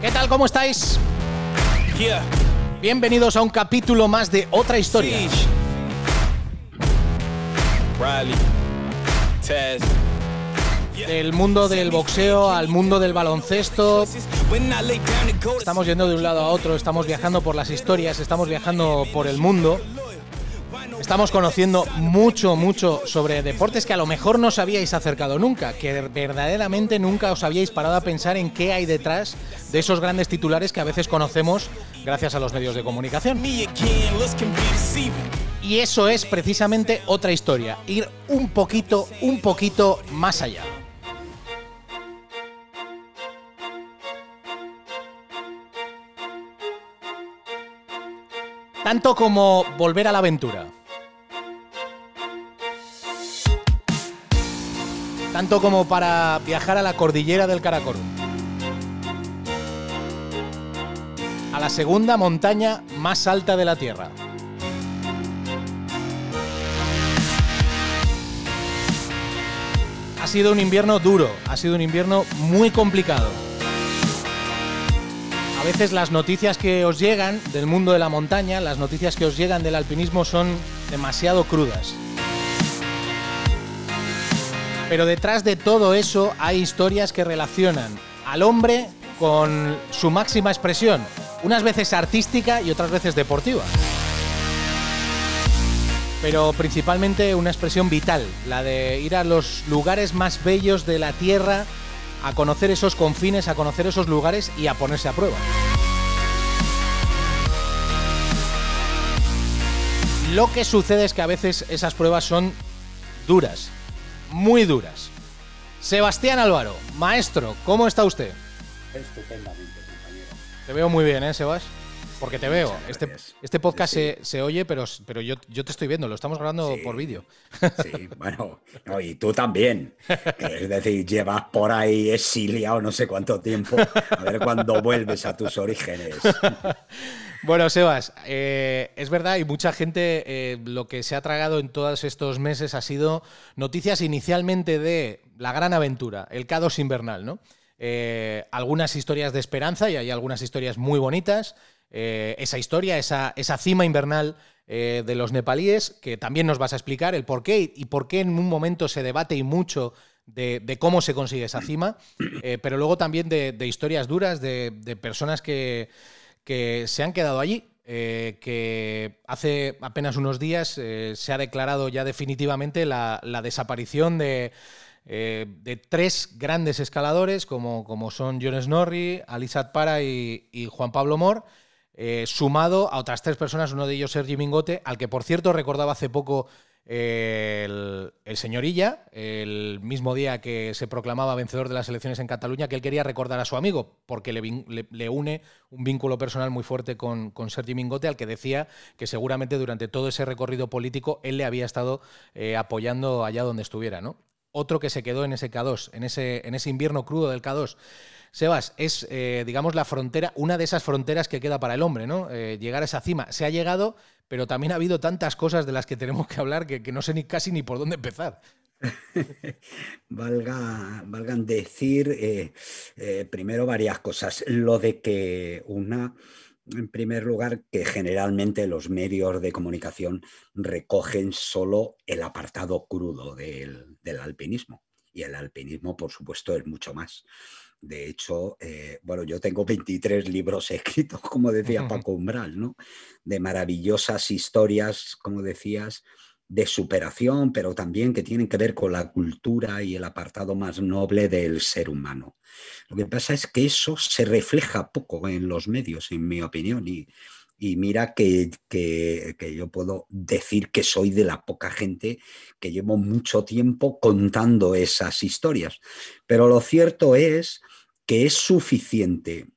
¿Qué tal? ¿Cómo estáis? Bienvenidos a un capítulo más de Otra Historia. Del mundo del boxeo al mundo del baloncesto. Estamos yendo de un lado a otro, estamos viajando por las historias, estamos viajando por el mundo. Estamos conociendo mucho, mucho sobre deportes que a lo mejor no os habíais acercado nunca, que verdaderamente nunca os habíais parado a pensar en qué hay detrás de esos grandes titulares que a veces conocemos gracias a los medios de comunicación. Y eso es precisamente otra historia, ir un poquito, un poquito más allá. Tanto como volver a la aventura. Tanto como para viajar a la cordillera del Karakorum. A la segunda montaña más alta de la Tierra. Ha sido un invierno duro, ha sido un invierno muy complicado. A veces las noticias que os llegan del mundo de la montaña, las noticias que os llegan del alpinismo son demasiado crudas. Pero detrás de todo eso hay historias que relacionan al hombre con su máxima expresión, unas veces artística y otras veces deportiva. Pero principalmente una expresión vital, la de ir a los lugares más bellos de la Tierra, a conocer esos confines, a conocer esos lugares y a ponerse a prueba. Lo que sucede es que a veces esas pruebas son duras, muy duras. Sebastián Álvaro, maestro, ¿cómo está usted? Estupendamente, compañero. Te veo muy bien, ¿eh, Sebas? Porque te veo. Este, este podcast Se, oye, pero, pero yo, yo, te estoy viendo, lo estamos grabando por vídeo. Sí, bueno, y tú también. Es decir, llevas por ahí exiliado no sé cuánto tiempo. A ver cuándo vuelves a tus orígenes. Bueno, Sebas, eh, es verdad, y mucha gente eh, lo que se ha tragado en todos estos meses ha sido noticias inicialmente de la gran aventura, el K2 invernal, ¿no? Eh, algunas historias de esperanza y hay algunas historias muy bonitas. esa historia, esa, esa cima invernal de los nepalíes, que también nos vas a explicar el por qué y por qué en un momento se debate y mucho de, cómo se consigue esa cima, pero luego también de, historias duras, de personas que que se han quedado allí. Eh, que hace apenas unos días eh, se ha declarado ya definitivamente la, desaparición eh, de, tres grandes escaladores, como, como son John Snorri, Alisat Para y, y Juan Pablo Mor, sumado a otras tres personas, uno de ellos Sergi Mingote, al que por cierto recordaba hace poco el, señorilla, el mismo día que se proclamaba vencedor de las elecciones en Cataluña, que él quería recordar a su amigo, porque le, une un vínculo personal muy fuerte con, con, Sergi Mingote, al que decía que seguramente durante todo ese recorrido político él le había estado eh, apoyando allá donde estuviera. ¿no? Otro que se quedó en ese K2, en ese, en ese invierno crudo del K2. Sebas, es, eh, digamos, la frontera, una de esas fronteras que queda para el hombre, ¿no? Eh, llegar a esa cima. Se ha llegado, pero también ha habido tantas cosas de las que tenemos que hablar que, no sé ni casi ni por dónde empezar. Valga, valgan decir eh, primero varias cosas. Lo de que una, en primer lugar, que generalmente los medios de comunicación recogen solo el apartado crudo del, del alpinismo. Y el alpinismo, por supuesto, es mucho más. De hecho, eh, bueno, yo tengo 23 libros escritos, como decía Paco Umbral, ¿no? De maravillosas historias, como decías, de superación, pero también que tienen que ver con la cultura y el apartado más noble del ser humano. Lo que pasa es que eso se refleja poco en los medios, en mi opinión, y, y mira que, yo puedo decir que soy de la poca gente que llevo mucho tiempo contando esas historias. Pero lo cierto es que es suficiente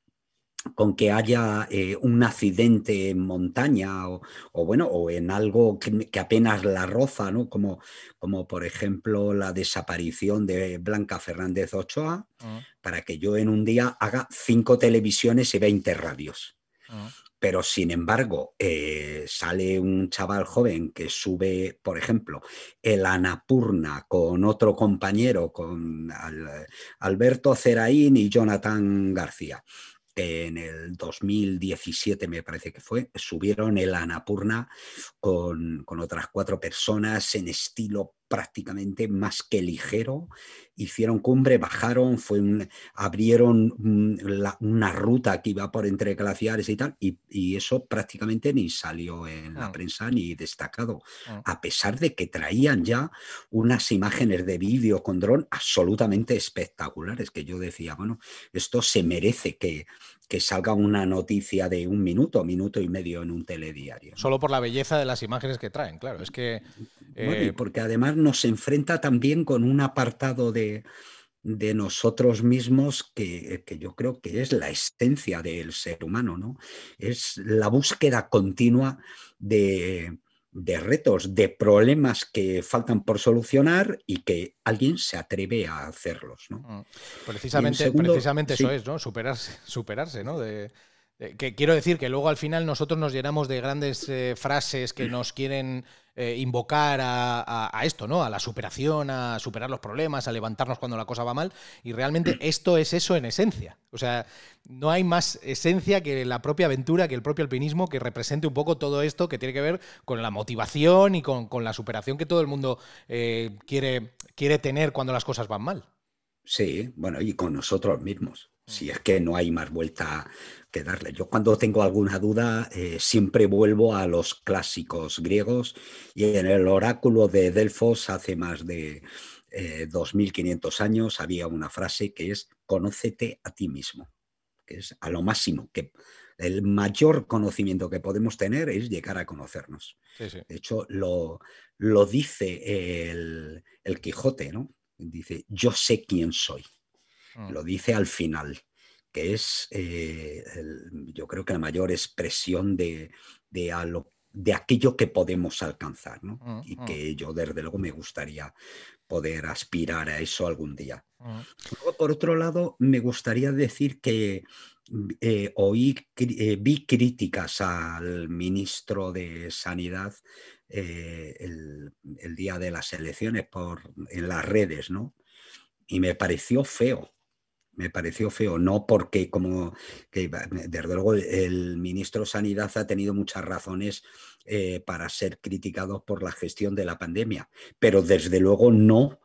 con que haya eh, un accidente en montaña o, bueno, o en algo que, apenas la roza, ¿no? Como, como por ejemplo la desaparición de Blanca Fernández Ochoa, ah. para que yo en un día haga cinco televisiones y 20 radios. Ah pero sin embargo eh, sale un chaval joven que sube, por ejemplo, el Anapurna con otro compañero, con Alberto Ceraín y Jonathan García. en el 2017 me parece que fue, subieron el Anapurna con, con otras cuatro personas en estilo prácticamente más que ligero. Hicieron cumbre, bajaron, fue abrieron una ruta que iba por entre glaciares y tal, y, eso prácticamente ni salió en la mm. prensa ni destacado, mm. a pesar de que traían ya unas imágenes de vídeo con dron absolutamente espectaculares, que yo decía, bueno, esto se merece que, que salga una noticia de un minuto, minuto y medio en un telediario. Solo por la belleza de las imágenes que traen, claro. Es que. y eh, porque además nos enfrenta también con un apartado de, nosotros mismos que, que, yo creo que es la esencia del ser humano, ¿no? Es la búsqueda continua de, de retos, de problemas que faltan por solucionar y que alguien se atreve a hacerlos. ¿no? Mm. Precisamente, precisamente eso es, ¿no? Superarse, superarse, ¿no? De, que quiero decir que luego al final nosotros nos llenamos de grandes eh, frases que nos quieren eh, invocar a, esto, ¿no? A la superación, a superar los problemas, a levantarnos cuando la cosa va mal. Y realmente esto es eso en esencia. O sea, no hay más esencia que la propia aventura, que el propio alpinismo, que represente un poco todo esto que tiene que ver con la motivación y con, la superación que todo el mundo eh, quiere, quiere tener cuando las cosas van mal. Sí, bueno, y con nosotros mismos. Si es que no hay más vuelta que darle. Yo cuando tengo alguna duda eh, siempre vuelvo a los clásicos griegos y en el oráculo de Delfos hace más de 2500 eh, años había una frase que es conócete a ti mismo, que es a lo máximo, que el mayor conocimiento que podemos tener es llegar a conocernos. De hecho, lo, lo dice el, el Quijote, ¿no? Dice, yo sé quién soy. Mm. Lo dice al final, que es, eh, yo creo que la mayor expresión de, de, aquello que podemos alcanzar, ¿no? Mm, y mm. que yo desde luego me gustaría poder aspirar a eso algún día. por otro lado, me gustaría decir que eh, oí, eh, vi críticas al ministro de Sanidad el, el, día de las elecciones por, en las redes, ¿no? Y me pareció feo, me pareció feo, no porque como que desde luego el ministro Sanidad ha tenido muchas razones eh, para ser criticado por la gestión de la pandemia, pero desde luego no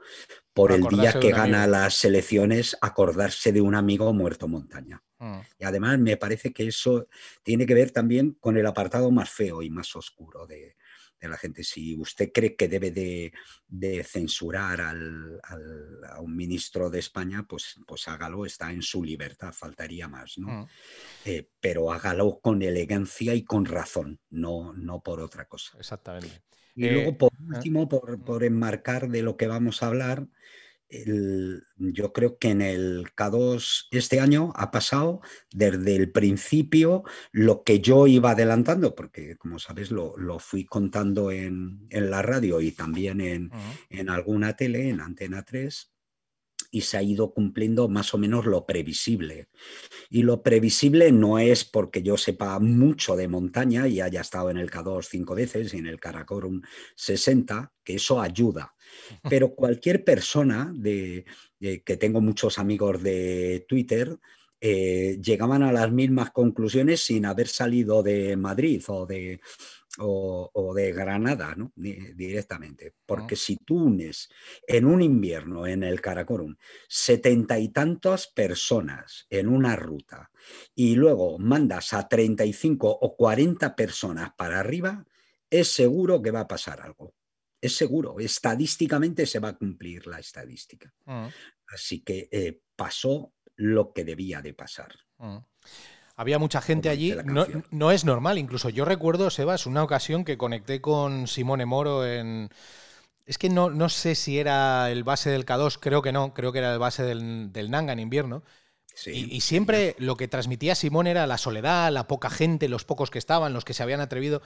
por el día que gana las elecciones acordarse de un amigo muerto montaña. Mm. Y además me parece que eso tiene que ver también con el apartado más feo y más oscuro de, de la gente. Si usted cree que debe de, censurar al, a un ministro de España, pues, pues hágalo, está en su libertad, faltaría más, ¿no? Mm. Eh, pero hágalo con elegancia y con razón, no, no por otra cosa. Exactamente. Y luego, eh, por último, por, mm. por enmarcar de lo que vamos a hablar, yo creo que en el K2 este año ha pasado desde el principio lo que yo iba adelantando, porque como sabes lo, fui contando en, la radio y también en, en alguna tele, en Antena 3, y se ha ido cumpliendo más o menos lo previsible. Y lo previsible no es porque yo sepa mucho de montaña y haya estado en el K2 cinco veces y en el Karakorum 60, que eso ayuda. Pero cualquier persona de, que tengo muchos amigos de Twitter, eh, llegaban a las mismas conclusiones sin haber salido de Madrid o de, o, de Granada ¿no? directamente. Porque si tú unes en un invierno en el Karakorum setenta y tantas personas en una ruta y luego mandas a 35 o 40 personas para arriba, es seguro que va a pasar algo. Es seguro, estadísticamente se va a cumplir la estadística. Así que eh, pasó lo que debía de pasar. Había mucha gente allí. No, es normal. Incluso yo recuerdo, Sebas, una ocasión que conecté con Simone Moro en. Es que no, no sé si era el base del K2, creo que no, creo que era el base del, del Nanga en invierno. y, siempre lo que transmitía Simón era la soledad, la poca gente, los pocos que estaban, los que se habían atrevido.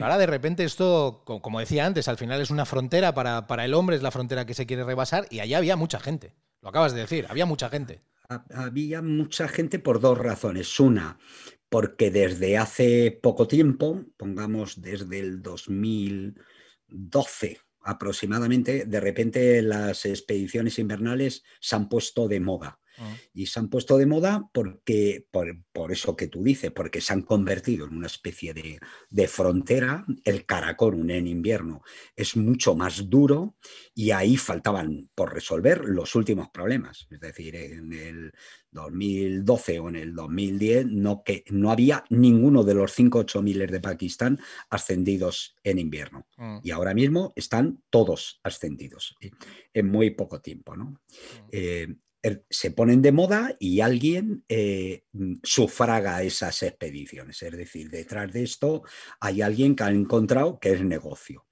Ahora de repente esto, como decía antes, al final es una frontera para, para el hombre, es la frontera que se quiere rebasar y allá había mucha gente. Lo acabas de decir, había mucha gente había mucha gente por dos razones. Una, porque desde hace poco tiempo, pongamos desde el 2012 aproximadamente, de repente las expediciones invernales se han puesto de moda. Ah. Y se han puesto de moda porque, por, eso que tú dices, porque se han convertido en una especie de, de frontera. El Karakorum en invierno es mucho más duro y ahí faltaban por resolver los últimos problemas. Es decir, en el 2012 o en el 2010 no, que, no había ninguno de los 5 8 miles de Pakistán ascendidos en invierno. Mm. Y ahora mismo están todos ascendidos en muy poco tiempo. ¿no? Mm. Eh, se ponen de moda y alguien eh, sufraga esas expediciones. Es decir, detrás de esto hay alguien que ha encontrado que es negocio.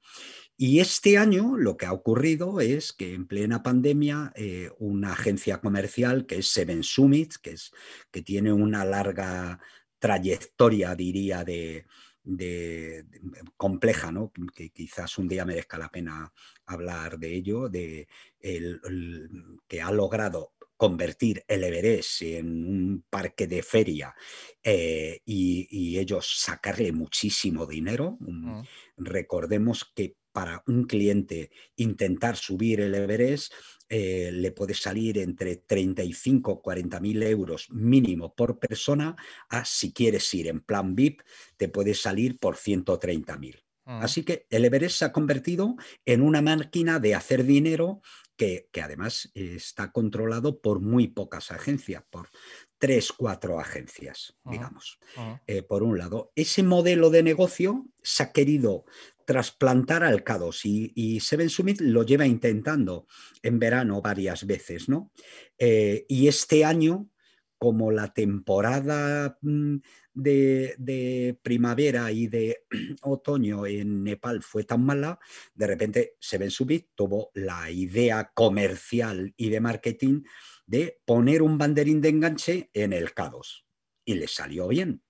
Y este año lo que ha ocurrido es que en plena pandemia eh, una agencia comercial que es Seven Summit, que, es, que tiene una larga trayectoria, diría, de, compleja, ¿no? que quizás un día merezca la pena hablar de ello, de que ha logrado convertir el Everest en un parque de feria eh, y, ellos sacarle muchísimo dinero. Mm. Recordemos que para un cliente intentar subir el Everest eh, le puede salir entre 35 o 40 mil euros mínimo por persona a si quieres ir en plan VIP te puede salir por 130 mil. Mm. Así que el Everest se ha convertido en una máquina de hacer dinero que, además está controlado por muy pocas agencias, por tres, cuatro agencias, digamos. Eh, por un lado, ese modelo de negocio se ha querido trasplantar al CADOS y, Seven Summit lo lleva intentando en verano varias veces, ¿no? Eh, y este año, como la temporada de, primavera y de otoño en Nepal fue tan mala, de repente Seven Summit tuvo la idea comercial y de marketing de poner un banderín de enganche en el K2 y le salió bien.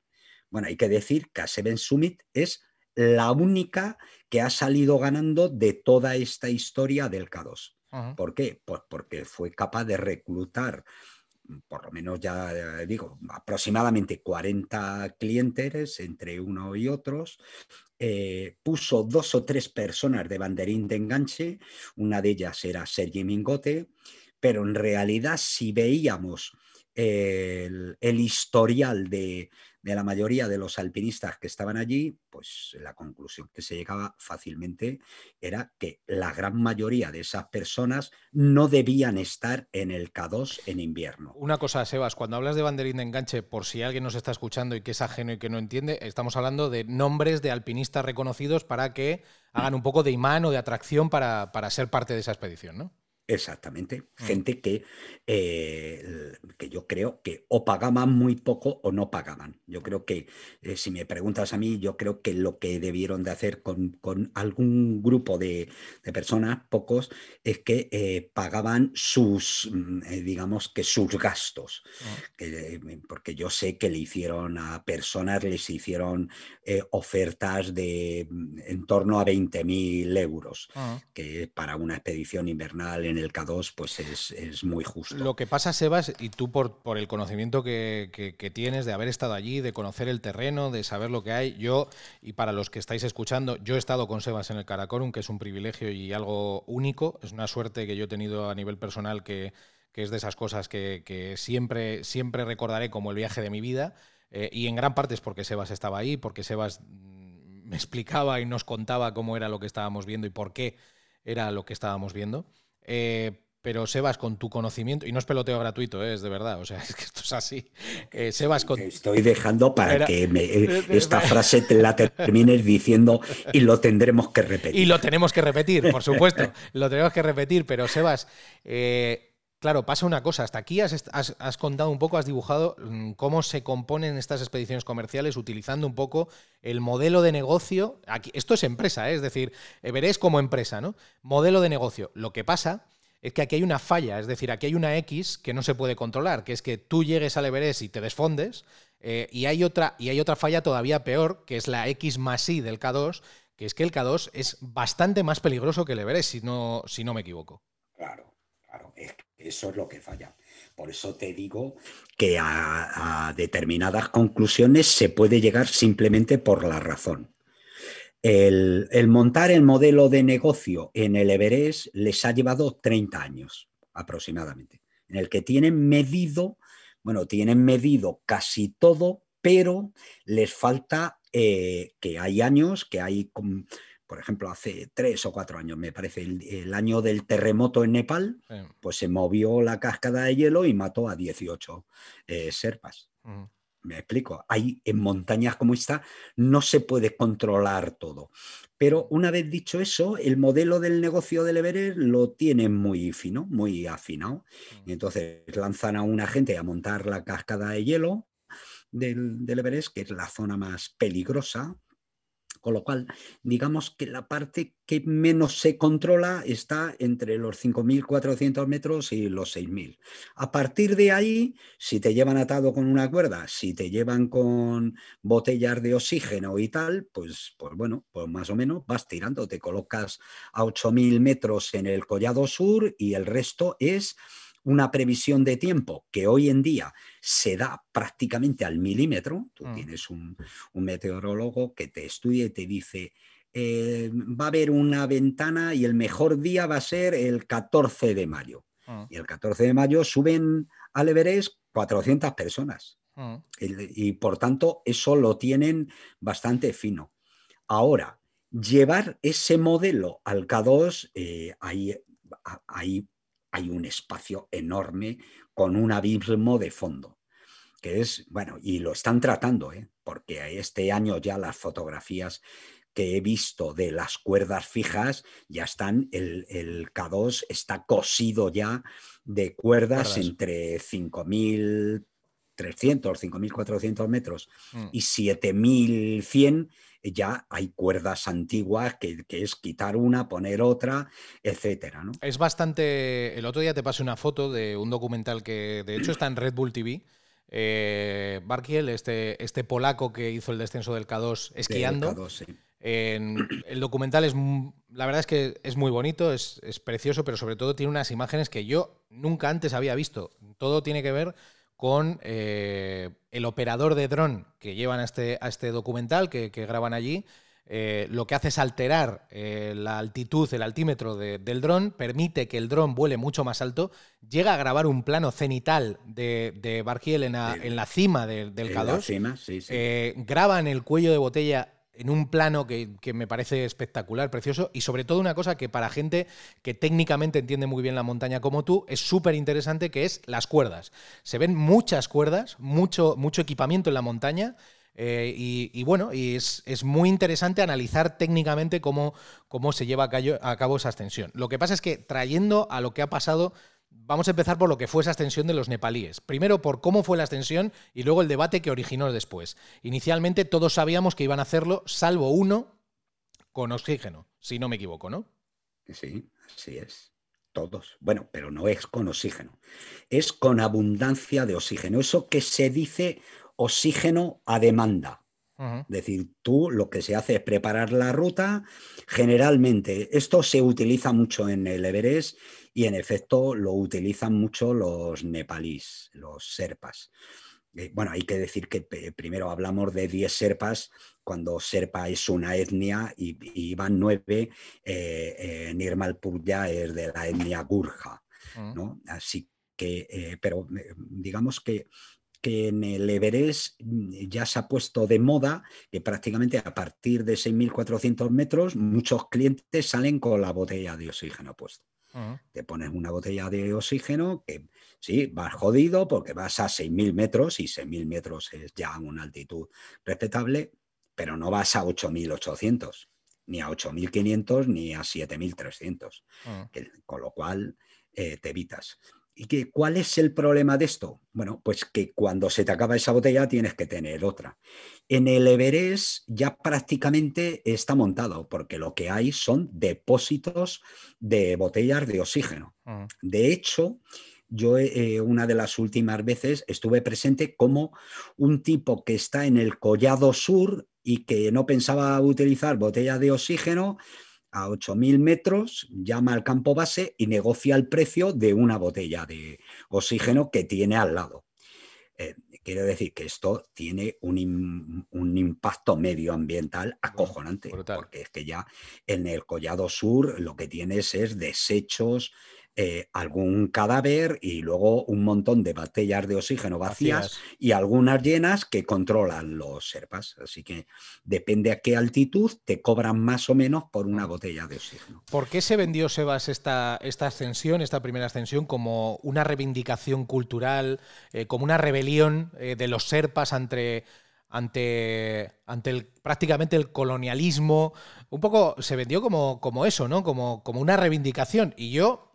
Bueno, hay que decir que a Seven Summit es la única que ha salido ganando de toda esta historia del K2. ¿Por qué? Pues porque fue capaz de reclutar por lo menos ya eh, digo, aproximadamente 40 clientes entre uno y otros. Eh, puso dos o tres personas de banderín de enganche, una de ellas era Sergi Mingote, pero en realidad si veíamos el historial de, de la mayoría de los alpinistas que estaban allí, pues la conclusión que se llegaba fácilmente era que la gran mayoría de esas personas no debían estar en el K2 en invierno. Una cosa, Sebas, cuando hablas de banderín de enganche, por si alguien nos está escuchando y que es ajeno y que no entiende, estamos hablando de nombres de alpinistas reconocidos para que hagan un poco de imán o de atracción para, para ser parte de esa expedición, ¿no? Exactamente. Mm. Gente que, eh, que yo creo que o pagaban muy poco o no pagaban. Yo creo que, eh, si me preguntas a mí, yo creo que lo que debieron de hacer con, algún grupo de, personas, pocos, es que eh, pagaban sus, mm, digamos que sus gastos. Mm, porque yo sé que le hicieron a personas, les hicieron ofertas de en torno a 20.000 euros, que para una expedición invernal en el K2 pues es, muy justo. Lo que pasa, Sebas, y tú por, por el conocimiento que, tienes de haber estado allí, de conocer el terreno, de saber lo que hay, yo, y para los que estáis escuchando, yo he estado con Sebas en el Karakorum, que es un privilegio y algo único, es una suerte que yo he tenido a nivel personal que, es de esas cosas que, siempre, siempre recordaré como el viaje de mi vida, eh, y en gran parte es porque Sebas estaba ahí, porque Sebas mm, me explicaba y nos contaba cómo era lo que estábamos viendo y por qué era lo que estábamos viendo. Eh, pero Sebas, con tu conocimiento, y no es peloteo gratuito, eh, es de verdad, o sea, es que esto es así. Eh, Sebas, con... Estoy dejando para que esta frase te la termines diciendo y lo tendremos que repetir. Y lo tenemos que repetir, por supuesto, lo tenemos que repetir, pero Sebas, claro, pasa una cosa, hasta aquí has, contado un poco, has dibujado mm, cómo se componen estas expediciones comerciales utilizando un poco el modelo de negocio. Aquí, esto es empresa, es decir, veréis como empresa, ¿no? Modelo de negocio. Lo que pasa es que aquí hay una falla, es decir, aquí hay una X que no se puede controlar, que es que tú llegues al Everest y te desfondes, eh, y, hay otra, y hay otra falla todavía peor, que es la X más Y del K2, que es que el K2 es bastante más peligroso que el Everest, si no, si no me equivoco. Claro, claro, eso es lo que falla. Por eso te digo que a determinadas conclusiones se puede llegar simplemente por la razón. El, montar el modelo de negocio en el Everest les ha llevado 30 años aproximadamente. en el que tienen medido, bueno, tienen medido casi todo, pero les falta eh, que hay años, que hay, por ejemplo, hace tres o cuatro años, me parece, el, año del terremoto en Nepal, pues se movió la cascada de hielo y mató a 18 eh, serpas. Me explico. Hay en montañas como esta no se puede controlar todo. Pero una vez dicho eso, el modelo del negocio del Everest lo tienen muy fino, muy afinado. Y entonces lanzan a una gente a montar la cascada de hielo del, del Everest, que es la zona más peligrosa, con lo cual, digamos que la parte que menos se controla está entre los 5.400 metros y los 6.000. A partir de ahí, si te llevan atado con una cuerda, si te llevan con botellas de oxígeno y tal, pues, pues bueno, pues más o menos vas tirando, te colocas a 8.000 metros en el Collado Sur y el resto es una previsión de tiempo que hoy en día se da prácticamente al milímetro. Tú mm. tienes un, meteorólogo que te estudia y te dice, eh, va a haber una ventana y el mejor día va a ser el 14 de mayo. Mm. Y el 14 de mayo suben al Everest 400 personas. Mm. Y, por tanto, eso lo tienen bastante fino. Ahora, llevar ese modelo al K2, eh, hay un espacio enorme con un abismo de fondo, que es, bueno, y lo están tratando, ¿eh? porque este año ya las fotografías que he visto de las cuerdas fijas ya están, el, el K2 está cosido ya de cuerdas, entre 5.300, 5.400 metros mm. y 7.100 ya hay cuerdas antiguas que, es quitar una, poner otra, etcétera. ¿no? Es bastante. El otro día te pasé una foto de un documental que de hecho está en Red Bull TV. Eh, Barkiel, este, este polaco que hizo el descenso del K2 esquiando. el documental es, la verdad es que es muy bonito, es, es, precioso, pero sobre todo tiene unas imágenes que yo nunca antes había visto. Todo tiene que ver con eh, el operador de dron que llevan a este, a este documental, que, graban allí. Eh, lo que hace es alterar eh, la altitud, el altímetro del dron, permite que el dron vuele mucho más alto, llega a grabar un plano cenital de, de Bargiel en, la cima del K2, graba en el cuello de botella en un plano que, me parece espectacular, precioso, y sobre todo una cosa que para gente que técnicamente entiende muy bien la montaña como tú, es súper interesante, que es las cuerdas. Se ven muchas cuerdas, mucho, mucho equipamiento en la montaña. Eh, y, bueno, y es, muy interesante analizar técnicamente cómo, cómo se lleva a cabo esa ascensión. Lo que pasa es que trayendo a lo que ha pasado Vamos a empezar por lo que fue esa ascensión de los nepalíes. Primero por cómo fue la ascensión y luego el debate que originó después. Inicialmente todos sabíamos que iban a hacerlo, salvo uno, con oxígeno, si no me equivoco, ¿no? Sí, así es. Todos. Bueno, pero no es con oxígeno. Es con abundancia de oxígeno. Eso que se dice oxígeno a demanda. Es decir, tú lo que se hace es preparar la ruta. Generalmente, esto se utiliza mucho en el Everest y en efecto lo utilizan mucho los nepalíes, los serpas. Eh, bueno, hay que decir que primero hablamos de 10 serpas cuando serpa es una etnia y, van nueve, eh, eh, Nirmalpur ya es de la etnia Gurja, mm. ¿no? Así que, eh, pero digamos que que en el Everest mm, ya se ha puesto de moda que prácticamente a partir de 6.400 metros muchos clientes salen con la botella de oxígeno Te pones una botella de oxígeno que sí, vas jodido porque vas a 6.000 metros y 6.000 metros es ya una altitud respetable, pero no vas a 8.800, ni a 8.500 ni a 7.300, con lo cual eh, te evitas. ¿Y cuál es el problema de esto? Bueno, pues que cuando se te acaba esa botella tienes que tener otra. En el Everest ya prácticamente está montado, porque lo que hay son depósitos de botellas de oxígeno. Mm. De hecho, yo eh, una de las últimas veces estuve presente como un tipo que está en el Collado Sur y que no pensaba utilizar botella de oxígeno, a 8.000 metros, llama al campo base y negocia el precio de una botella de oxígeno que tiene al lado. Eh, quiero decir que esto tiene un, impacto medioambiental acojonante, porque es que ya en el Collado Sur lo que tienes es desechos eh, algún cadáver y luego un montón de botellas de oxígeno vacías, y algunas llenas que controlan los serpas. Así que depende a qué altitud te cobran más o menos por una botella de oxígeno. ¿Por qué se vendió, Sebas, esta, esta ascensión, esta primera ascensión, como una reivindicación cultural, eh, como una rebelión eh, de los serpas ante ante, ante el, prácticamente el colonialismo. Un poco se vendió como, como eso, ¿no? Como, como una reivindicación. Y yo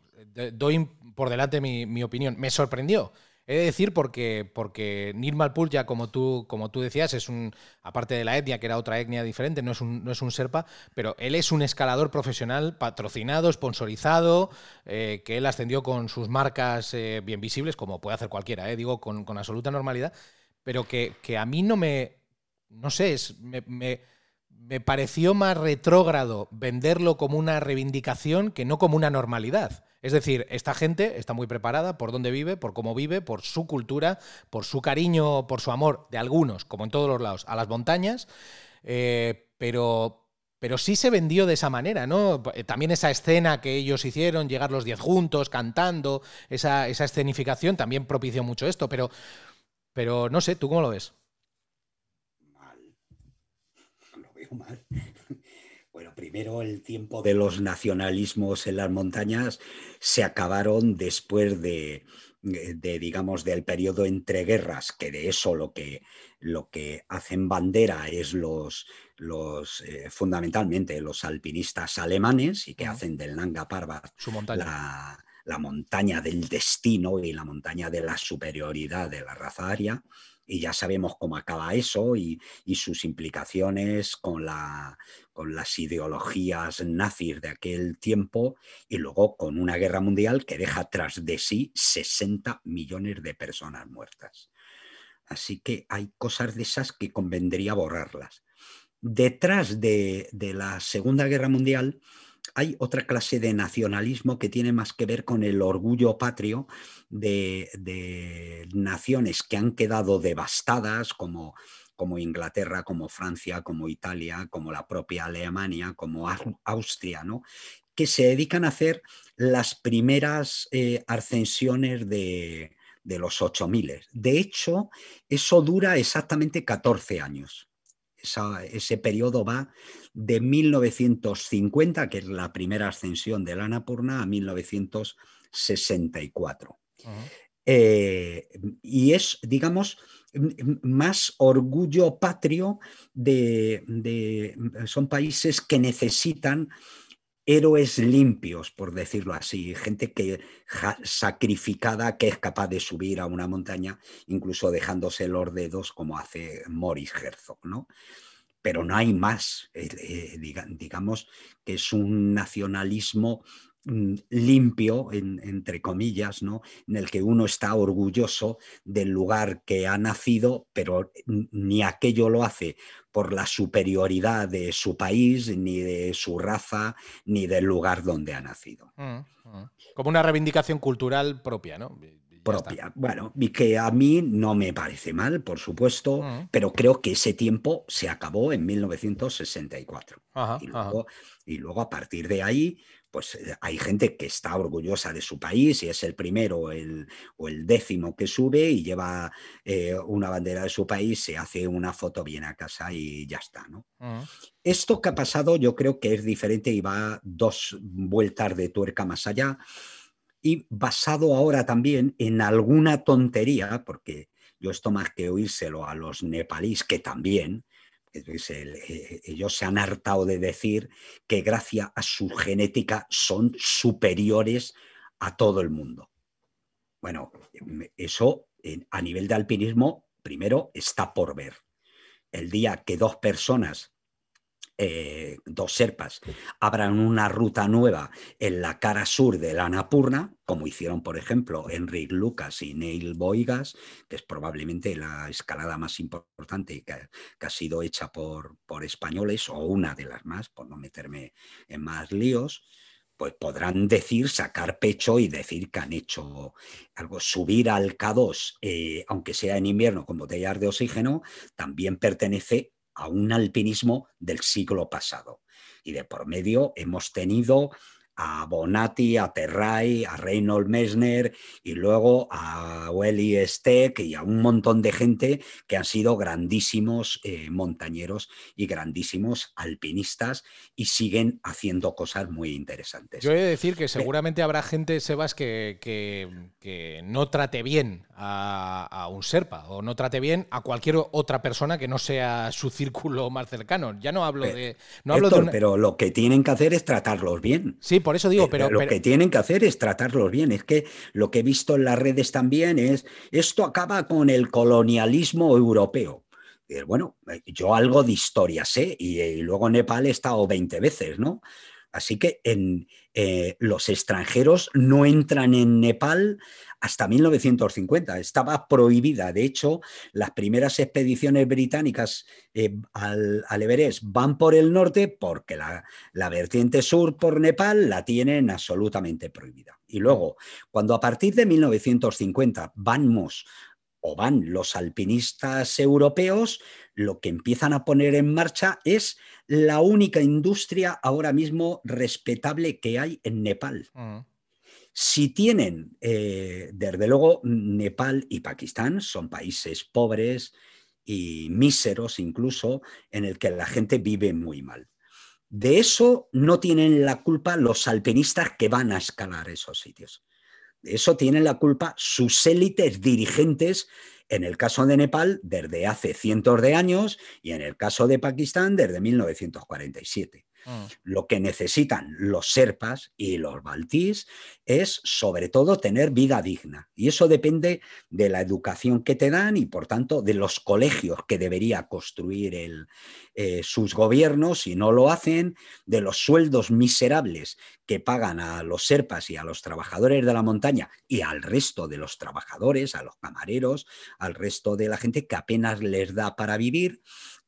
doy por delante mi, opinión. Me sorprendió. He de decir porque, porque Nirmal ya como tú, como tú decías, es un, aparte de la etnia, que era otra etnia diferente, no es un, no es un serpa, pero él es un escalador profesional patrocinado, sponsorizado, eh, que él ascendió con sus marcas eh, bien visibles, como puede hacer cualquiera, eh, digo, con, absoluta normalidad, pero que, a mí no me, no sé, es, me pareció más retrógrado venderlo como una reivindicación que no como una normalidad. Es decir, esta gente está muy preparada por dónde vive, por cómo vive, por su cultura, por su cariño, por su amor de algunos, como en todos los lados, a las montañas, eh, pero, pero sí se vendió de esa manera, ¿no? Eh, también esa escena que ellos hicieron, llegar los diez juntos, cantando, esa, esa escenificación también propició mucho esto, pero, pero no sé, ¿tú cómo lo ves? Mal. Mal. Primero el tiempo de los nacionalismos en las montañas se acabaron después de, digamos, del periodo entre guerras, que de eso lo que, lo que hacen bandera es los, los eh, fundamentalmente los alpinistas alemanes y que hacen del Nanga Parbat La, la montaña del destino y la montaña de la superioridad de la raza aria y ya sabemos cómo acaba eso y, sus implicaciones con, la, con las ideologías nazis de aquel tiempo y luego con una guerra mundial que deja tras de sí 60 millones de personas muertas. Así que hay cosas de esas que convendría borrarlas. Detrás de, de la Segunda Guerra Mundial hay otra clase de nacionalismo que tiene más que ver con el orgullo patrio de, naciones que han quedado devastadas, como, como Inglaterra, como Francia, como Italia, como la propia Alemania, como Austria, ¿no? que se dedican a hacer las primeras eh, ascensiones de, de los 8000. De hecho, eso dura exactamente 14 años. Ese periodo va de 1950, que es la primera ascensión de la Annapurna, a 1964. Eh, y es, digamos, más orgullo patrio de, son países que necesitan héroes limpios, por decirlo así, gente que sacrificada que es capaz de subir a una montaña, incluso dejándose los dedos como hace Morris Herzog, ¿no? Pero no hay más, eh, eh, digamos que es un nacionalismo Mm, limpio, entre comillas, ¿no? en el que uno está orgulloso del lugar que ha nacido, pero ni aquello lo hace por la superioridad de su país, ni de su raza, ni del lugar donde ha nacido. Mm, mm. Como una reivindicación cultural propia, ¿no? propia. Bueno, y que a mí no me parece mal, por supuesto, pero creo que ese tiempo se acabó en 1964. y, luego, a partir de ahí, pues eh, hay gente que está orgullosa de su país y es el primero el, o el décimo que sube y lleva eh, una bandera de su país, se hace una foto bien a casa y ya está. ¿no? Esto que ha pasado yo creo que es diferente y va dos vueltas de tuerca más allá y basado ahora también en alguna tontería, porque yo esto más que oírselo a los nepalíes, que también, ellos se han hartado de decir que gracias a su genética son superiores a todo el mundo. Bueno, eso a nivel de alpinismo, primero, está por ver. El día que dos personas eh, dos serpas abran una ruta nueva en la cara sur de la Annapurna, como hicieron, por ejemplo, Enric Lucas y Neil Boigas, que es probablemente la escalada más importante que, ha sido hecha por, por españoles, o una de las más, por no meterme en más líos pues podrán decir, sacar pecho y decir que han hecho algo. Subir al K2, eh, aunque sea en invierno con botellas de oxígeno, también pertenece a un alpinismo del siglo pasado. Y de por medio hemos tenido a Bonatti, a Terray, a Reynold Messner y luego a Welly Steck y a un montón de gente que han sido grandísimos eh, montañeros y grandísimos alpinistas y siguen haciendo cosas muy interesantes. Yo he de decir que seguramente habrá gente, Sebas, que, que, no trate bien a, un Serpa o no trate bien a cualquier otra persona que no sea su círculo más cercano. Ya no hablo de... No hablo de Pero lo que tienen que hacer es tratarlos bien. Sí, por eso digo, eh, pero... Lo que tienen que hacer es tratarlos bien. Es que lo que he visto en las redes también es, esto acaba con el colonialismo europeo. Bueno, eh, yo algo de historia sé y, y luego Nepal he estado 20 veces, ¿no? Así que eh, los extranjeros no entran en Nepal hasta 1950. Estaba prohibida. De hecho, las primeras expediciones británicas eh, al, Everest van por el norte porque la, la, vertiente sur por Nepal la tienen absolutamente prohibida. Y luego, cuando a partir de 1950 vamos o van los alpinistas europeos, lo que empiezan a poner en marcha es la única industria ahora mismo respetable que hay en Nepal. Mm. Si tienen, eh, desde luego, Nepal y Pakistán son países pobres y míseros incluso, en el que la gente vive muy mal. De eso no tienen la culpa los alpinistas que van a escalar esos sitios. Eso tienen la culpa sus élites dirigentes, en el caso de Nepal desde hace cientos de años y en el caso de Pakistán desde 1947. Mm. Lo que necesitan los serpas y los baltís es sobre todo tener vida digna. Y eso depende de la educación que te dan y por tanto de los colegios que debería construir el, eh, sus gobiernos y no lo hacen, de los sueldos miserables que pagan a los serpas y a los trabajadores de la montaña y al resto de los trabajadores, a los camareros, al resto de la gente que apenas les da para vivir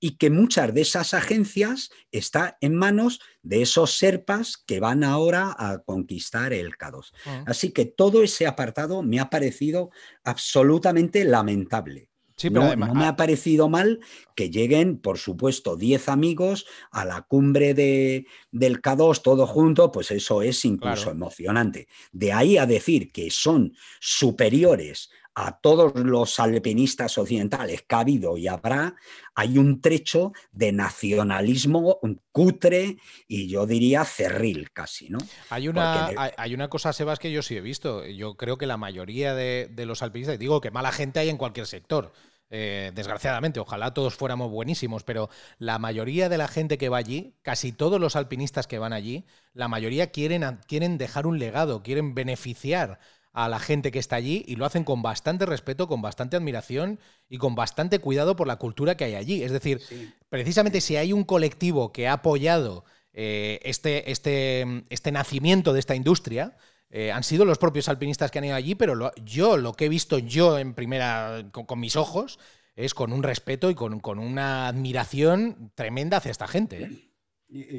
y que muchas de esas agencias están en manos de esos serpas que van ahora a conquistar el K2. Mm. Así que todo ese apartado me ha parecido absolutamente lamentable. no, me ha parecido mal que lleguen, por supuesto, 10 amigos a la cumbre de, del K2 todo junto, pues eso es incluso emocionante. De ahí a decir que son superiores a todos los alpinistas occidentales que ha habido y habrá, hay un trecho de nacionalismo cutre y yo diría cerril casi, ¿no? Hay una, hay, una cosa, Sebas, que yo sí he visto. Yo creo que la mayoría de, los alpinistas, digo que mala gente hay en cualquier sector. Eh, desgraciadamente, ojalá todos fuéramos buenísimos, pero la mayoría de la gente que va allí, casi todos los alpinistas que van allí, la mayoría quieren, quieren dejar un legado, quieren beneficiar a la gente que está allí y lo hacen con bastante respeto, con bastante admiración y con bastante cuidado por la cultura que hay allí. Es decir, precisamente si hay un colectivo que ha apoyado eh, este, este, este nacimiento de esta industria, eh, han sido los propios alpinistas que han ido allí, pero yo lo que he visto yo en primera con, mis ojos es con un respeto y con, con una admiración tremenda hacia esta gente. ¿eh?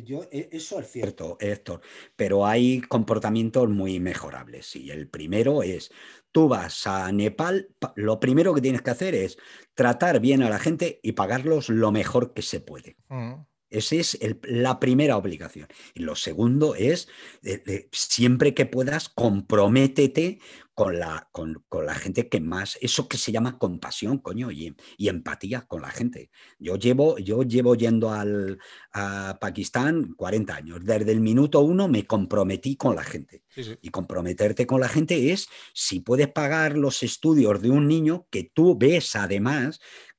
Yo, e, eso es cierto, Héctor, pero hay comportamientos muy mejorables. Y el primero es, tú vas a Nepal, lo primero que tienes que hacer es tratar bien a la gente y pagarlos lo mejor que se puede. Mm. Esa es la primera obligación. Y lo segundo es, eh, siempre que puedas, comprométete con la, con, la gente que más, eso que se llama compasión, coño, y, y, empatía con la gente. Yo llevo, yo llevo yendo al, a Pakistán 40 años. Desde el minuto uno me comprometí con la gente. Y comprometerte con la gente es si puedes pagar los estudios de un niño que tú ves además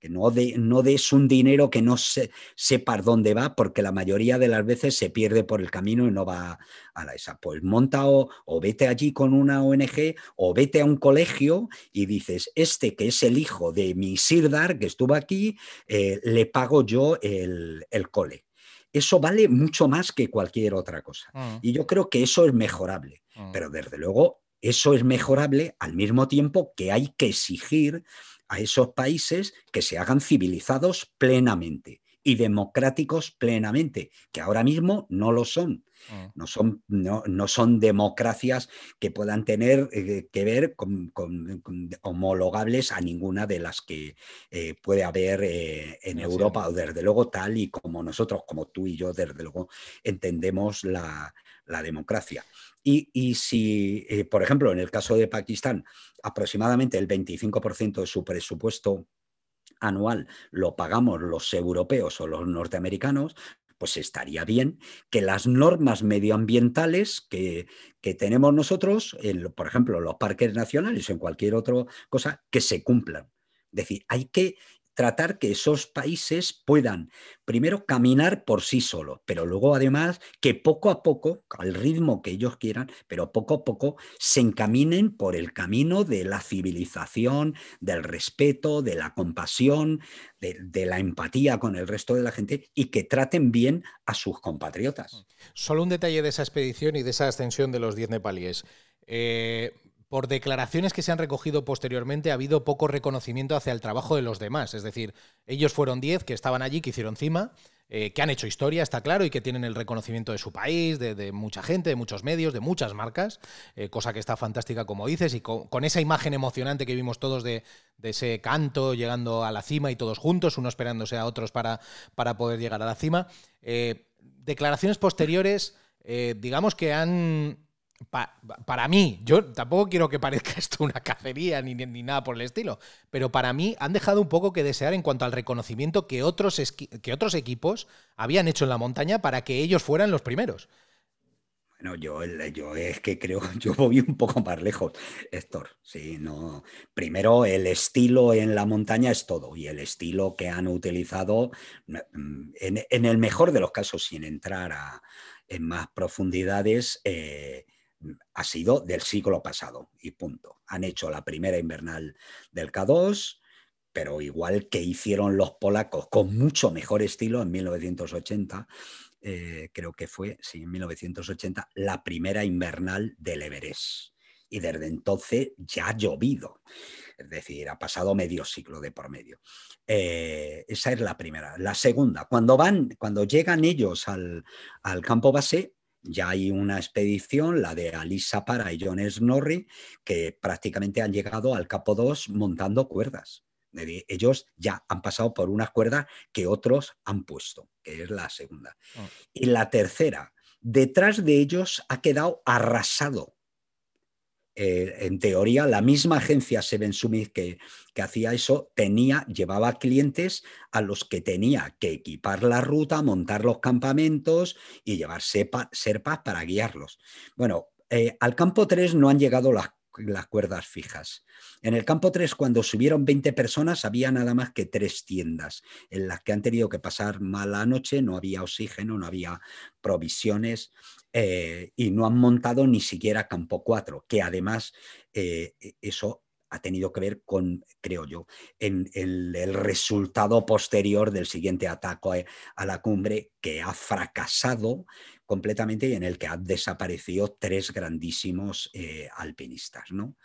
no, de, no des un dinero que no se, sepas dónde va, porque la mayoría de las veces se pierde por el camino y no va a la esa. Pues monta o, vete allí con una ONG o vete a un colegio y dices, este que es el hijo de mi Sirdar, que estuvo aquí, eh, le pago yo el, cole. Eso vale mucho más que cualquier otra cosa. Mm. Y yo creo que eso es mejorable. Mm. Pero desde luego, eso es mejorable al mismo tiempo que hay que exigir a esos países que se hagan civilizados plenamente y democráticos plenamente, que ahora mismo no lo son. Mm. No son, no, son democracias que puedan tener eh, que ver con, homologables a ninguna de las que eh, puede haber eh, en Europa, o desde luego tal y como nosotros, como tú y yo, desde luego entendemos la, democracia. Y, y si, por ejemplo, en el caso de Pakistán, aproximadamente el 25% de su presupuesto anual lo pagamos los europeos o los norteamericanos, pues estaría bien que las normas medioambientales que, tenemos nosotros, en, por ejemplo, los parques nacionales o en cualquier otra cosa, que se cumplan. Es decir, hay que tratar que esos países puedan primero caminar por sí solos, pero luego además que poco a poco, al ritmo que ellos quieran, pero poco a poco se encaminen por el camino de la civilización, del respeto, de la compasión, de, la empatía con el resto de la gente y que traten bien a sus compatriotas. Solo un detalle de esa expedición y de esa ascensión de los 10 nepalíes. Eh, por declaraciones que se han recogido posteriormente, ha habido poco reconocimiento hacia el trabajo de los demás. Es decir, ellos fueron 10 que estaban allí, que hicieron cima, eh, que han hecho historia, está claro, y que tienen el reconocimiento de su país, de, mucha gente, de muchos medios, de muchas marcas, eh, cosa que está fantástica, como dices, y con, esa imagen emocionante que vimos todos de, ese canto llegando a la cima y todos juntos, uno esperándose a otros para, para poder llegar a la cima. Eh, declaraciones posteriores, digamos que han para mí, yo tampoco quiero que parezca esto una cacería ni, ni, nada por el estilo, pero para mí han dejado un poco que desear en cuanto al reconocimiento que otros, que otros equipos habían hecho en la montaña para que ellos fueran los primeros. Bueno, yo, yo es que creo, yo voy un poco más lejos, Héctor. Sí, no. Primero, el estilo en la montaña es todo, y el estilo que han utilizado, mm, en, el mejor de los casos, sin entrar en más profundidades, eh, ha sido del siglo pasado y punto. Han hecho la primera invernal del K2, pero igual que hicieron los polacos con mucho mejor estilo en 1980, eh, creo que fue, sí, en 1980, la primera invernal del Everest. Y desde entonces ya ha llovido. Es decir, ha pasado medio siglo de por medio. Eh, esa es la primera. La segunda, cuando van, cuando llegan ellos al, al campo base, ya hay una expedición, la de Alisa Para y John Snorri, que prácticamente han llegado al capo 2 montando cuerdas. Ellos ya han pasado por unas cuerdas que otros han puesto, que es la segunda. Ah. Y la tercera, detrás de ellos ha quedado arrasado eh, en teoría, la misma agencia Seven Summit que, que, hacía eso tenía, llevaba clientes a los que tenía que equipar la ruta, montar los campamentos y llevar serpas para guiarlos. Bueno, eh, al campo 3 no han llegado las, las cuerdas fijas. En el campo 3, cuando subieron 20 personas, había nada más que tres tiendas en las que han tenido que pasar mala noche, no había oxígeno, no había provisiones. Eh, y no han montado ni siquiera Campo 4, que además eh, e, eso ha tenido que ver con, creo yo, en, el resultado posterior del siguiente ataque a la cumbre que ha fracasado completamente y en el que han desaparecido tres grandísimos eh, alpinistas. ¿no?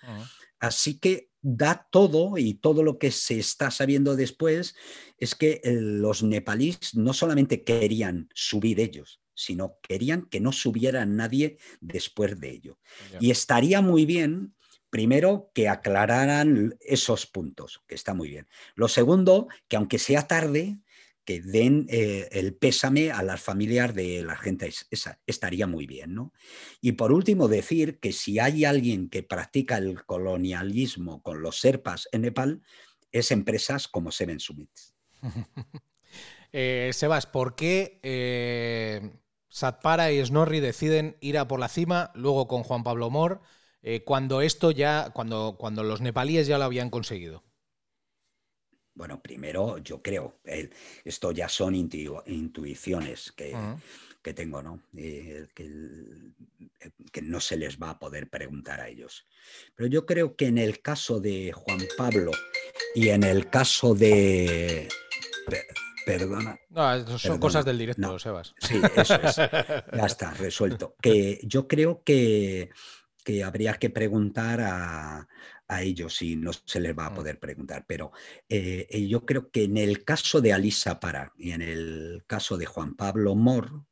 Así que da todo y todo lo que se está sabiendo después es que los nepalíes no solamente querían subir ellos, sino querían que no subiera nadie después de ello. Y estaría muy bien, primero, que aclararan esos puntos, que está muy bien. Lo segundo, que aunque sea tarde, que den eh, el pésame a las familias de la gente, esa, estaría muy bien. ¿no? Y por último, decir que si hay alguien que practica el colonialismo con los serpas en Nepal, es empresas como Seven Summits. Eh, Sebas, ¿por qué eh, Satpara y Snorri deciden ir a por la cima, luego con Juan Pablo Mor, eh, cuando esto ya, cuando, cuando los nepalíes ya lo habían conseguido. Bueno, primero yo creo, esto ya son intuiciones que, tengo, ¿no? que, que, no se les va a poder preguntar a ellos. Pero yo creo que en el caso de Juan Pablo y en el caso de Perdona. No, son cosas del directo, Sebas. Sí, eso es. Ya está, resuelto. Que yo creo que, que habría que preguntar a, ellos y no se les va a mm. poder preguntar. Pero eh, eh, yo creo que en el caso de Alisa Para y en el caso de Juan Pablo Mor,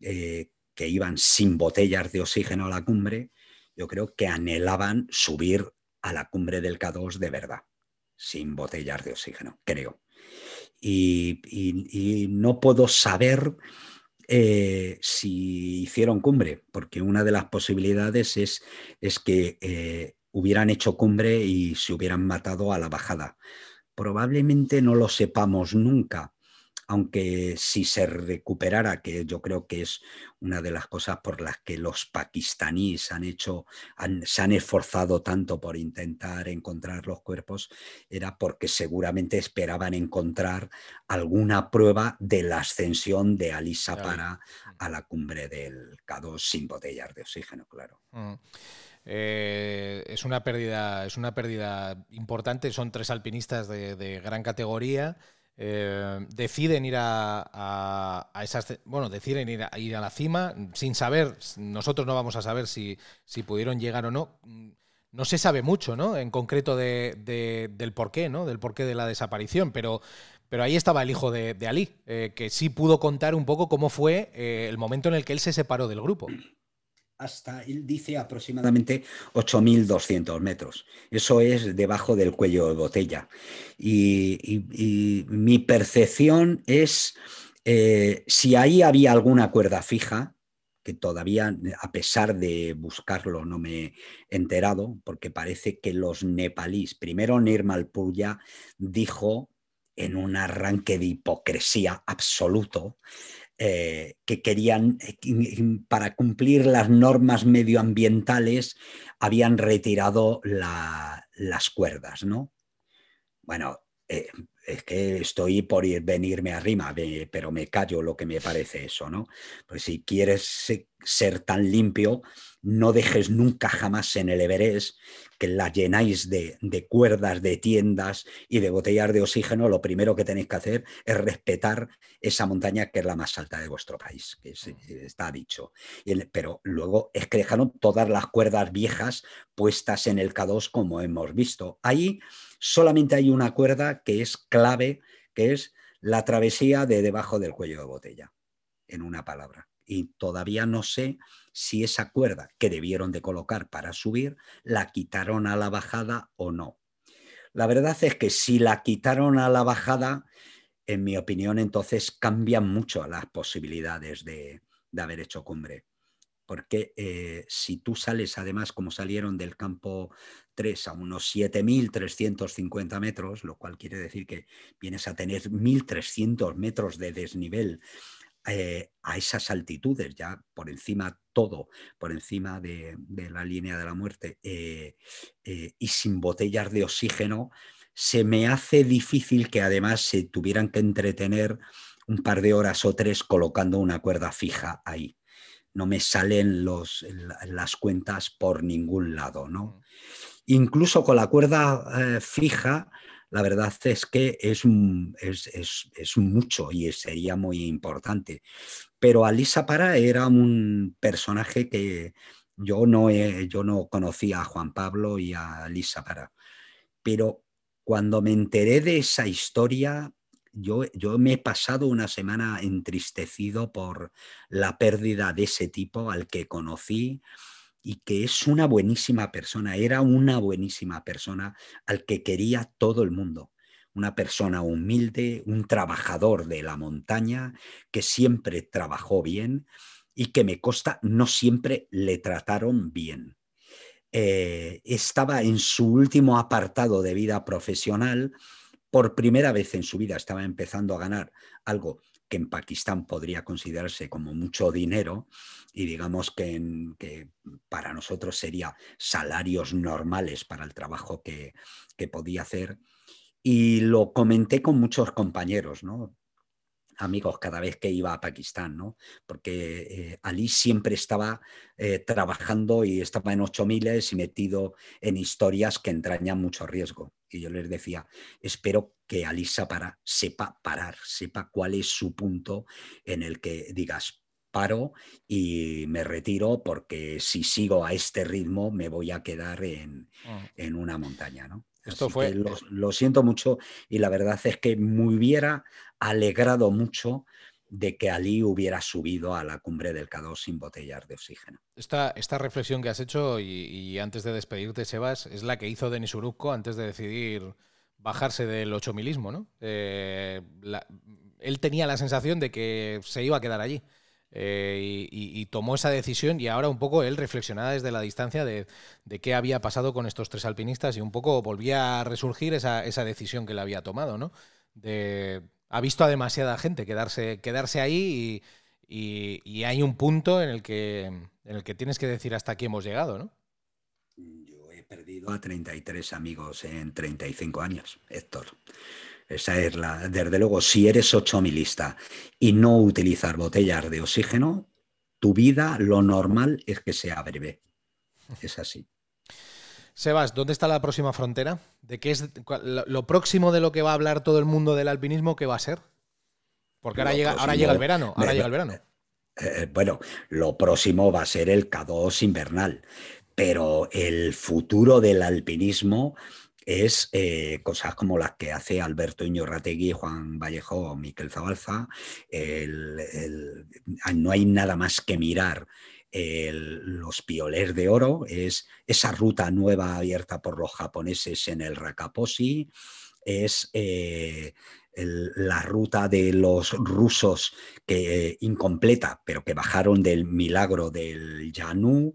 eh, que iban sin botellas de oxígeno a la cumbre, yo creo que anhelaban subir a la cumbre del K2 de verdad, sin botellas de oxígeno, creo. Y, no puedo saber si hicieron cumbre, porque una de las posibilidades es, es que hubieran hecho cumbre y se hubieran matado a la bajada. Probablemente no lo sepamos nunca, aunque si se recuperara, que yo creo que es una de las cosas por las que los pakistaníes han hecho, se han esforzado tanto por intentar encontrar los cuerpos, era porque seguramente esperaban encontrar alguna prueba de la ascensión de Ali Sapara a la cumbre del K2 sin botellas de oxígeno, claro. Mm. Eh, es una pérdida, es una pérdida importante. Son tres alpinistas de gran categoría. Eh, deciden ir a, esas, bueno, deciden ir a, ir a la cima sin saber, nosotros no vamos a saber si, si pudieron llegar o no. No se sabe mucho, ¿no? En concreto de, del porqué, ¿no? Del porqué de la desaparición, pero, pero ahí estaba el hijo de, Ali, eh, que sí pudo contar un poco cómo fue eh, el momento en el que él se separó del grupo hasta, él dice aproximadamente 8.200 metros. Eso es debajo del cuello de botella. Y, mi percepción es, eh, si ahí había alguna cuerda fija, que todavía, a pesar de buscarlo, no me he enterado, porque parece que los nepalíes, primero Nirmal Purya dijo en un arranque de hipocresía absoluto, eh, que querían, eh, para cumplir las normas medioambientales, habían retirado las cuerdas, ¿no? Bueno, eh, es que estoy por ir, venirme arriba, pero me callo lo que me parece eso, ¿no? Pues si quieres ser tan limpio, no dejes nunca jamás en el Everest que la llenáis de, cuerdas, de tiendas y de botellas de oxígeno, lo primero que tenéis que hacer es respetar esa montaña que es la más alta de vuestro país, que está dicho. pero luego es que dejaron todas las cuerdas viejas puestas en el K2 como hemos visto. Ahí solamente hay una cuerda que es clave, que es la travesía de debajo del cuello de botella, en una palabra y todavía no sé si esa cuerda que debieron de colocar para subir la quitaron a la bajada o no. La verdad es que si la quitaron a la bajada, en mi opinión, entonces cambian mucho las posibilidades de, haber hecho cumbre. Porque eh, si tú sales, además, como salieron del campo 3 a unos 7.350 metros, lo cual quiere decir que vienes a tener 1.300 metros de desnivel eh, a esas altitudes, ya por encima todo, por encima de, la línea de la muerte, eh, eh, y sin botellas de oxígeno, se me hace difícil que además se tuvieran que entretener un par de horas o tres colocando una cuerda fija ahí. No me salen los, las cuentas por ningún lado, ¿no? Incluso con la cuerda fija, la verdad es que es, mucho y sería muy importante. Pero Alisa Para era un personaje que yo no, yo no conocía a Juan Pablo y a Alisa Para. Pero cuando me enteré de esa historia, yo, yo, me he pasado una semana entristecido por la pérdida de ese tipo al que conocí, y que es una buenísima persona, era una buenísima persona al que quería todo el mundo. Una persona humilde, un trabajador de la montaña que siempre trabajó bien y que me consta no siempre le trataron bien. Eh, estaba en su último apartado de vida profesional, por primera vez en su vida estaba empezando a ganar algo que en Pakistán podría considerarse como mucho dinero y digamos que, que para nosotros sería salarios normales para el trabajo que, podía hacer. Y lo comenté con muchos compañeros, ¿no? amigos cada vez que iba a Pakistán, ¿no? porque eh, Ali siempre estaba eh, trabajando y estaba en ocho miles y metido en historias que entrañan mucho riesgo. Y yo les decía, espero que Alisa para, sepa parar, sepa cuál es su punto en el que digas, paro y me retiro porque si sigo a este ritmo me voy a quedar en, mm. una montaña. ¿no? Esto fue... Lo, siento mucho y la verdad es que me hubiera alegrado mucho de que Ali hubiera subido a la cumbre del K2 sin botellas de oxígeno. Esta, esta reflexión que has hecho y, antes de despedirte, Sebas, es la que hizo Denis Uruzco antes de decidir bajarse del ochomilismo, ¿no? Eh, él tenía la sensación de que se iba a quedar allí. Eh, y, tomó esa decisión y ahora un poco él reflexionaba desde la distancia de, qué había pasado con estos tres alpinistas y un poco volvía a resurgir esa, decisión que él había tomado, ¿no? De, ha visto a demasiada gente quedarse, quedarse ahí y, hay un punto en el, que, en el que tienes que decir hasta aquí hemos llegado, ¿no? Yo he perdido a 33 amigos en 35 años, Héctor. Esa es la. Desde luego, si eres milista y no utilizar botellas de oxígeno, tu vida lo normal es que sea breve. Es así. Sebas, ¿dónde está la próxima frontera? ¿De qué es lo próximo de lo que va a hablar todo el mundo del alpinismo? ¿Qué va a ser? Porque ahora llega, ahora llega el verano. Ahora llega el verano. Eh, bueno, lo próximo va a ser el K2 invernal, pero el futuro del alpinismo es eh, cosas como las que hace Alberto Iñorrategui, Juan Vallejo o Miquel Zabalza. no hay nada más que mirar los piolers de oro, es esa ruta nueva abierta por los japoneses en el Rakaposi, es eh, la ruta de los rusos que, incompleta, pero que bajaron del milagro del Yanu,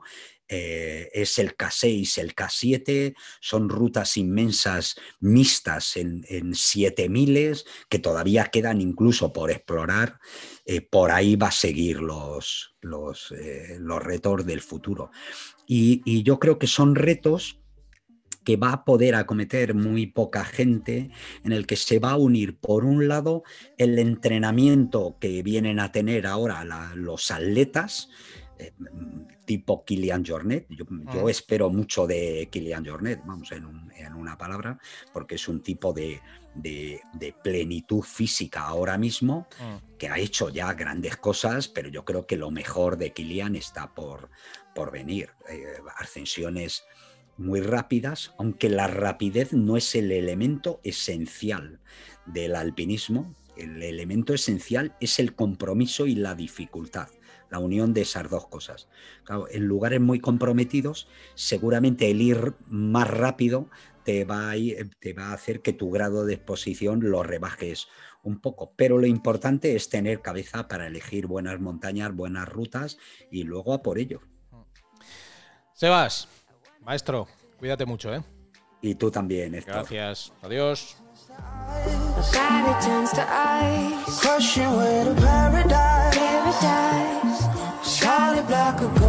eh, es el K6, el K7, son rutas inmensas mixtas en, en 7000 que todavía quedan incluso por explorar. Eh, por ahí va a seguir los, los, eh, los retos del futuro. Y, yo creo que son retos que va a poder acometer muy poca gente, en el que se va a unir, por un lado, el entrenamiento que vienen a tener ahora los atletas, tipo Kilian Jornet. Yo, mm. espero mucho de Kilian Jornet, vamos, en, una palabra, porque es un tipo de, plenitud física ahora mismo, mm. que ha hecho ya grandes cosas, pero yo creo que lo mejor de Kilian está por, por venir. Eh, ascensiones muy rápidas, aunque la rapidez no es el elemento esencial del alpinismo, el elemento esencial es el compromiso y la dificultad la unión de esas dos cosas. en lugares muy comprometidos, seguramente el ir más rápido te va, a te va a hacer que tu grado de exposición lo rebajes un poco. Pero lo importante es tener cabeza para elegir buenas montañas, buenas rutas y luego a por ello. Sebas, maestro, cuídate mucho, ¿eh? Y tú también, Héctor. Gracias. Adiós. I could go.